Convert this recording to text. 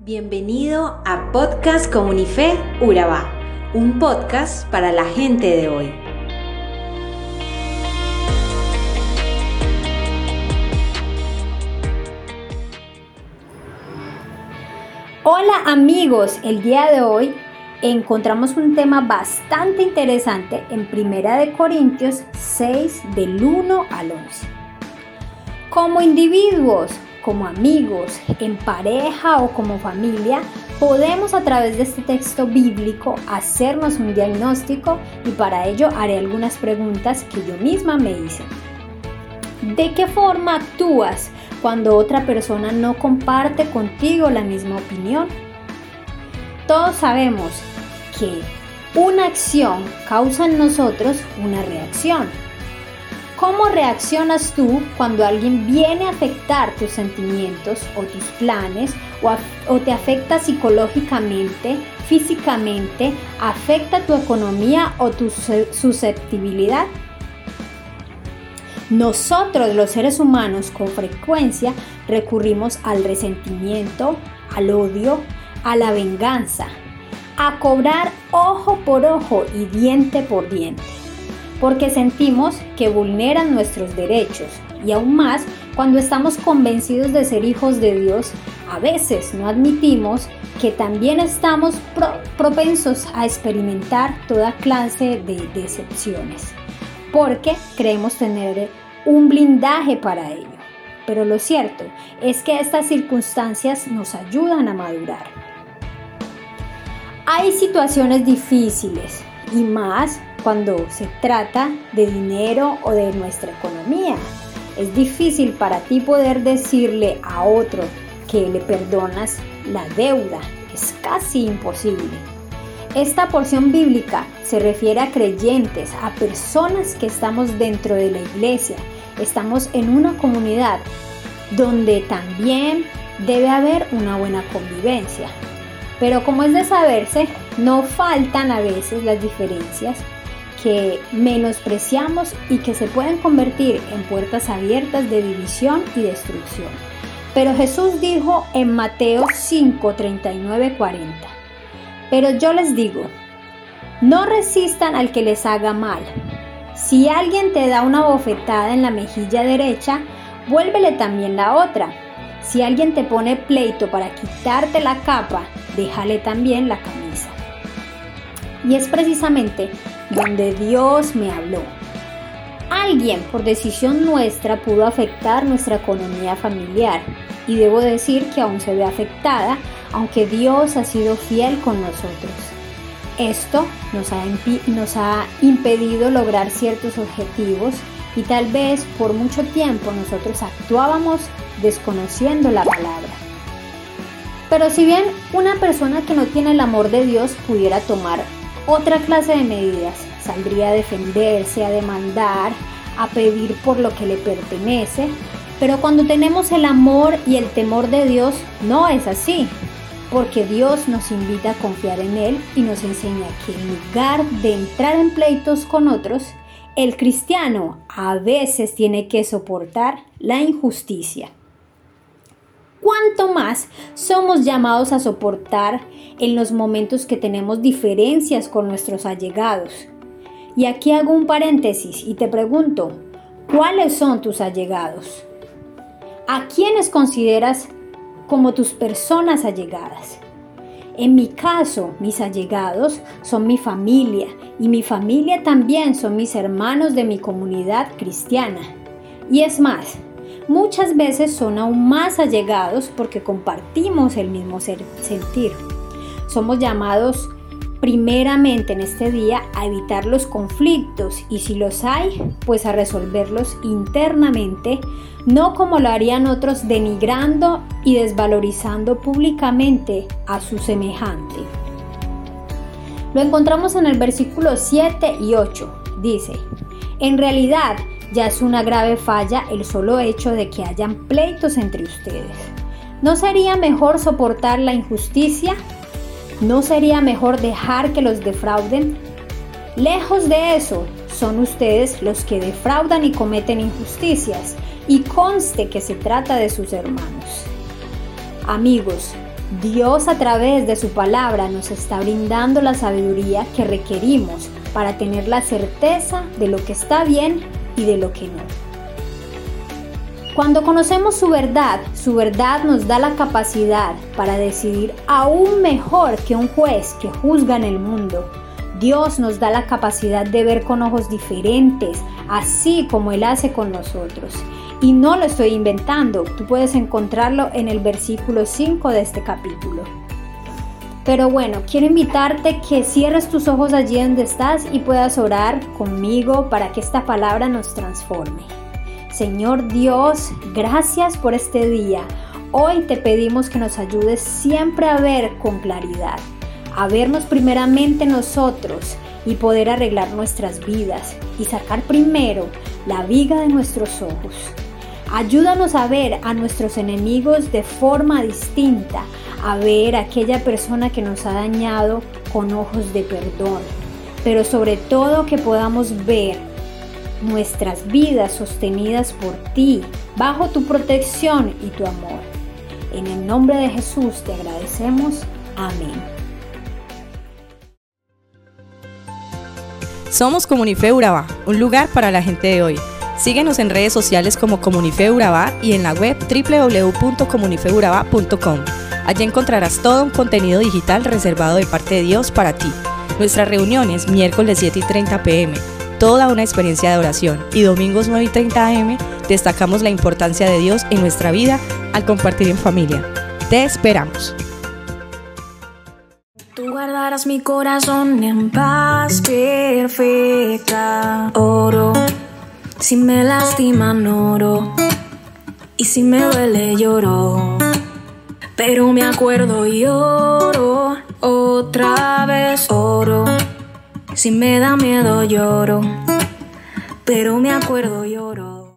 Bienvenido a Podcast Comunife Urabá, un podcast para la gente de hoy. Hola amigos, el día de hoy encontramos un tema bastante interesante en Primera de Corintios 6 del 1 al 11. Como individuos, como amigos, en pareja o como familia, podemos a través de este texto bíblico hacernos un diagnóstico y para ello haré algunas preguntas que yo misma me hice. ¿De qué forma actúas cuando otra persona no comparte contigo la misma opinión? Todos sabemos que una acción causa en nosotros una reacción ¿Cómo reaccionas tú cuando alguien viene a afectar tus sentimientos o tus planes o, te afecta psicológicamente, físicamente, afecta tu economía o tu susceptibilidad? Nosotros los seres humanos con frecuencia recurrimos al resentimiento, al odio, a la venganza, a cobrar ojo por ojo y diente por diente porque sentimos que vulneran nuestros derechos y aún más cuando estamos convencidos de ser hijos de Dios, a veces no admitimos que también estamos propensos a experimentar toda clase de decepciones, porque creemos tener un blindaje para ello. Pero lo cierto es que estas circunstancias nos ayudan a madurar. Hay situaciones difíciles y más cuando se trata de dinero o de nuestra economía. Es difícil para ti poder decirle a otro que le perdonas la deuda. Es casi imposible. Esta porción bíblica se refiere a creyentes, a personas que estamos dentro de la iglesia. Estamos en una comunidad donde también debe haber una buena convivencia. Pero como es de saberse, no faltan a veces las diferencias que menospreciamos y que se pueden convertir en puertas abiertas de división y destrucción. Pero Jesús dijo en Mateo 5, 39, 40, pero yo les digo, no resistan al que les haga mal. Si alguien te da una bofetada en la mejilla derecha, vuélvele también la otra. Si alguien te pone pleito para quitarte la capa, déjale también la camisa. Y es precisamente donde Dios me habló. Alguien por decisión nuestra pudo afectar nuestra economía familiar y debo decir que aún se ve afectada, aunque Dios ha sido fiel con nosotros. Esto nos ha, nos ha impedido lograr ciertos objetivos y tal vez por mucho tiempo nosotros actuábamos desconociendo la palabra. Pero si bien una persona que no tiene el amor de Dios pudiera tomar otra clase de medidas. Saldría a defenderse, a demandar, a pedir por lo que le pertenece, pero cuando tenemos el amor y el temor de Dios, no es así, porque Dios nos invita a confiar en Él y nos enseña que en lugar de entrar en pleitos con otros, el cristiano a veces tiene que soportar la injusticia cuánto más somos llamados a soportar en los momentos que tenemos diferencias con nuestros allegados. Y aquí hago un paréntesis y te pregunto, ¿cuáles son tus allegados? ¿A quiénes consideras como tus personas allegadas? En mi caso, mis allegados son mi familia y mi familia también son mis hermanos de mi comunidad cristiana. Y es más, muchas veces son aún más allegados porque compartimos el mismo sentir. Somos llamados primeramente en este día a evitar los conflictos y si los hay, pues a resolverlos internamente, no como lo harían otros denigrando y desvalorizando públicamente a su semejante. Lo encontramos en el versículo 7 y 8. Dice, en realidad, ya es una grave falla el solo hecho de que hayan pleitos entre ustedes. ¿No sería mejor soportar la injusticia? ¿No sería mejor dejar que los defrauden? Lejos de eso, son ustedes los que defraudan y cometen injusticias, y conste que se trata de sus hermanos. Amigos, Dios a través de su palabra nos está brindando la sabiduría que requerimos para tener la certeza de lo que está bien y de lo que no. Cuando conocemos su verdad, su verdad nos da la capacidad para decidir aún mejor que un juez que juzga en el mundo. Dios nos da la capacidad de ver con ojos diferentes, así como Él hace con nosotros. Y no lo estoy inventando, tú puedes encontrarlo en el versículo 5 de este capítulo. Pero bueno, quiero invitarte que cierres tus ojos allí donde estás y puedas orar conmigo para que esta palabra nos transforme. Señor Dios, gracias por este día. Hoy te pedimos que nos ayudes siempre a ver con claridad, a vernos primeramente nosotros y poder arreglar nuestras vidas y sacar primero la viga de nuestros ojos. Ayúdanos a ver a nuestros enemigos de forma distinta, a ver a aquella persona que nos ha dañado con ojos de perdón, pero sobre todo que podamos ver nuestras vidas sostenidas por ti, bajo tu protección y tu amor. En el nombre de Jesús te agradecemos. Amén. Somos Comunife Urabá, un lugar para la gente de hoy. Síguenos en redes sociales como Comunife Urabá y en la web www.comunifeurabá.com. Allí encontrarás todo un contenido digital reservado de parte de Dios para ti. Nuestras reuniones miércoles 7 y 30 pm, toda una experiencia de oración y domingos 9 y 30 am destacamos la importancia de Dios en nuestra vida al compartir en familia. Te esperamos. Tú guardarás mi corazón en paz perfecta. Oro si me lastiman oro y si me duele lloro. Pero me acuerdo y oro, otra vez oro. Si me da miedo lloro, pero me acuerdo lloro.